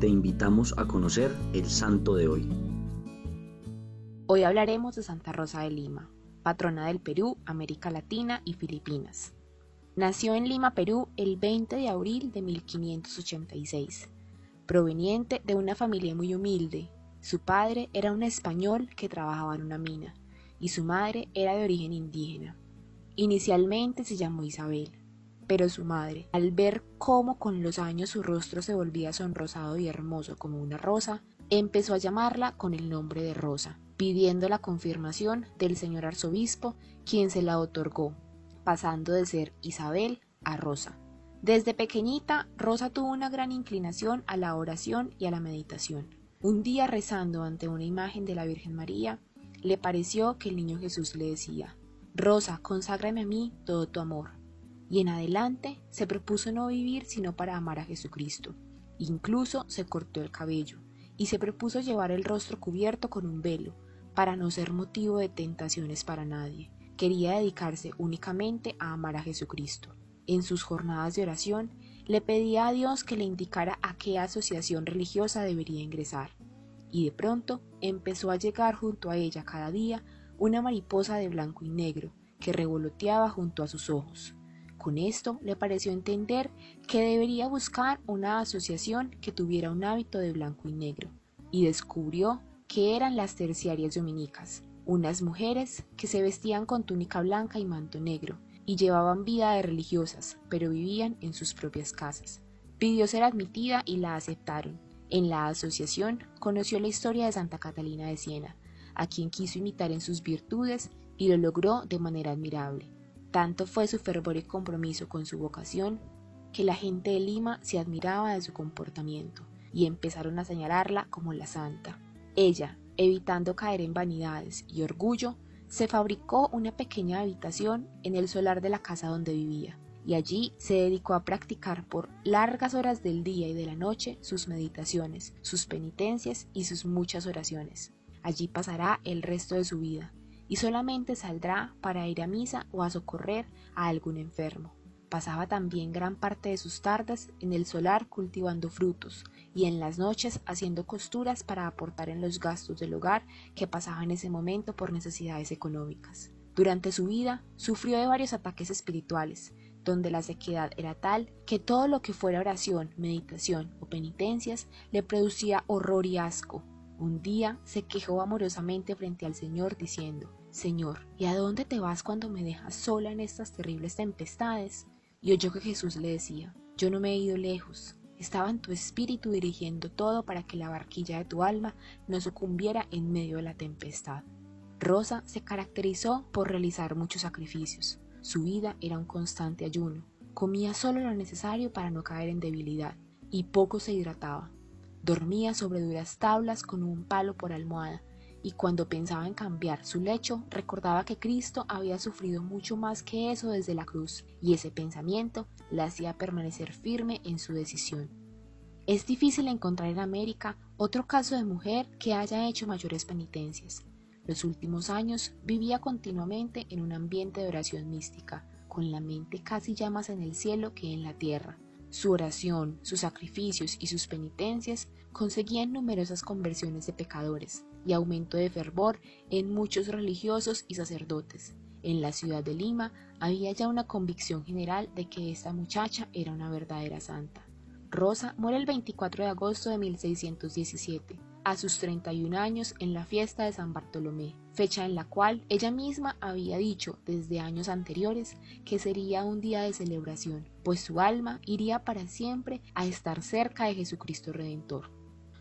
te invitamos a conocer el santo de hoy. Hoy hablaremos de Santa Rosa de Lima, patrona del Perú, América Latina y Filipinas. Nació en Lima, Perú, el 20 de abril de 1586. Proveniente de una familia muy humilde, su padre era un español que trabajaba en una mina y su madre era de origen indígena. Inicialmente se llamó Isabel, pero su madre, al ver cómo con los años su rostro se volvía sonrosado y hermoso como una rosa, empezó a llamarla con el nombre de Rosa, pidiendo la confirmación del señor arzobispo, quien se la otorgó, pasando de ser Isabel a Rosa. Desde pequeñita, Rosa tuvo una gran inclinación a la oración y a la meditación. Un día rezando ante una imagen de la Virgen María, le pareció que el niño Jesús le decía, Rosa, conságrame a mí todo tu amor. Y en adelante se propuso no vivir sino para amar a Jesucristo. Incluso se cortó el cabello y se propuso llevar el rostro cubierto con un velo, para no ser motivo de tentaciones para nadie. Quería dedicarse únicamente a amar a Jesucristo. En sus jornadas de oración, le pedía a Dios que le indicara a qué asociación religiosa debería ingresar. Y de pronto empezó a llegar junto a ella cada día una mariposa de blanco y negro que revoloteaba junto a sus ojos. Con esto le pareció entender que debería buscar una asociación que tuviera un hábito de blanco y negro, y descubrió que eran las terciarias dominicas, unas mujeres que se vestían con túnica blanca y manto negro, y llevaban vida de religiosas, pero vivían en sus propias casas. Pidió ser admitida y la aceptaron. En la asociación conoció la historia de Santa Catalina de Siena, a quien quiso imitar en sus virtudes y lo logró de manera admirable. Tanto fue su fervor y compromiso con su vocación que la gente de Lima se admiraba de su comportamiento y empezaron a señalarla como la santa. Ella, evitando caer en vanidades y orgullo, se fabricó una pequeña habitación en el solar de la casa donde vivía, y allí se dedicó a practicar por largas horas del día y de la noche sus meditaciones, sus penitencias y sus muchas oraciones. Allí pasará el resto de su vida, y solamente saldrá para ir a misa o a socorrer a algún enfermo. Pasaba también gran parte de sus tardes en el solar cultivando frutos y en las noches haciendo costuras para aportar en los gastos del hogar que pasaba en ese momento por necesidades económicas. Durante su vida sufrió de varios ataques espirituales, donde la sequedad era tal que todo lo que fuera oración, meditación o penitencias le producía horror y asco, un día se quejó amorosamente frente al Señor diciendo, Señor, ¿y a dónde te vas cuando me dejas sola en estas terribles tempestades? Y oyó que Jesús le decía, Yo no me he ido lejos, estaba en tu espíritu dirigiendo todo para que la barquilla de tu alma no sucumbiera en medio de la tempestad. Rosa se caracterizó por realizar muchos sacrificios. Su vida era un constante ayuno. Comía solo lo necesario para no caer en debilidad y poco se hidrataba. Dormía sobre duras tablas con un palo por almohada, y cuando pensaba en cambiar su lecho, recordaba que Cristo había sufrido mucho más que eso desde la cruz, y ese pensamiento la hacía permanecer firme en su decisión. Es difícil encontrar en América otro caso de mujer que haya hecho mayores penitencias. Los últimos años vivía continuamente en un ambiente de oración mística, con la mente casi ya más en el cielo que en la tierra, su oración, sus sacrificios y sus penitencias conseguían numerosas conversiones de pecadores y aumento de fervor en muchos religiosos y sacerdotes. En la ciudad de Lima había ya una convicción general de que esta muchacha era una verdadera santa. Rosa muere el 24 de agosto de 1617 a sus 31 años en la fiesta de San Bartolomé, fecha en la cual ella misma había dicho desde años anteriores que sería un día de celebración, pues su alma iría para siempre a estar cerca de Jesucristo Redentor.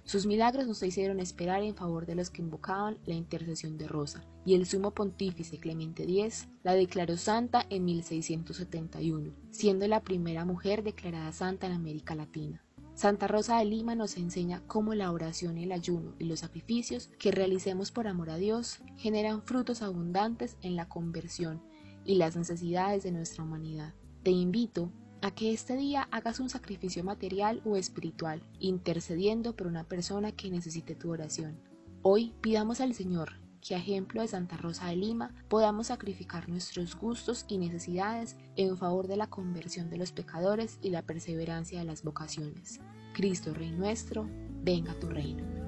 Sus milagros no se hicieron esperar en favor de los que invocaban la intercesión de Rosa, y el sumo pontífice Clemente X la declaró santa en 1671, siendo la primera mujer declarada santa en América Latina. Santa Rosa de Lima nos enseña cómo la oración, el ayuno y los sacrificios que realicemos por amor a Dios generan frutos abundantes en la conversión y las necesidades de nuestra humanidad. Te invito a que este día hagas un sacrificio material o espiritual, intercediendo por una persona que necesite tu oración. Hoy pidamos al Señor que a ejemplo de Santa Rosa de Lima podamos sacrificar nuestros gustos y necesidades en favor de la conversión de los pecadores y la perseverancia de las vocaciones. Cristo Rey nuestro. venga tu reino.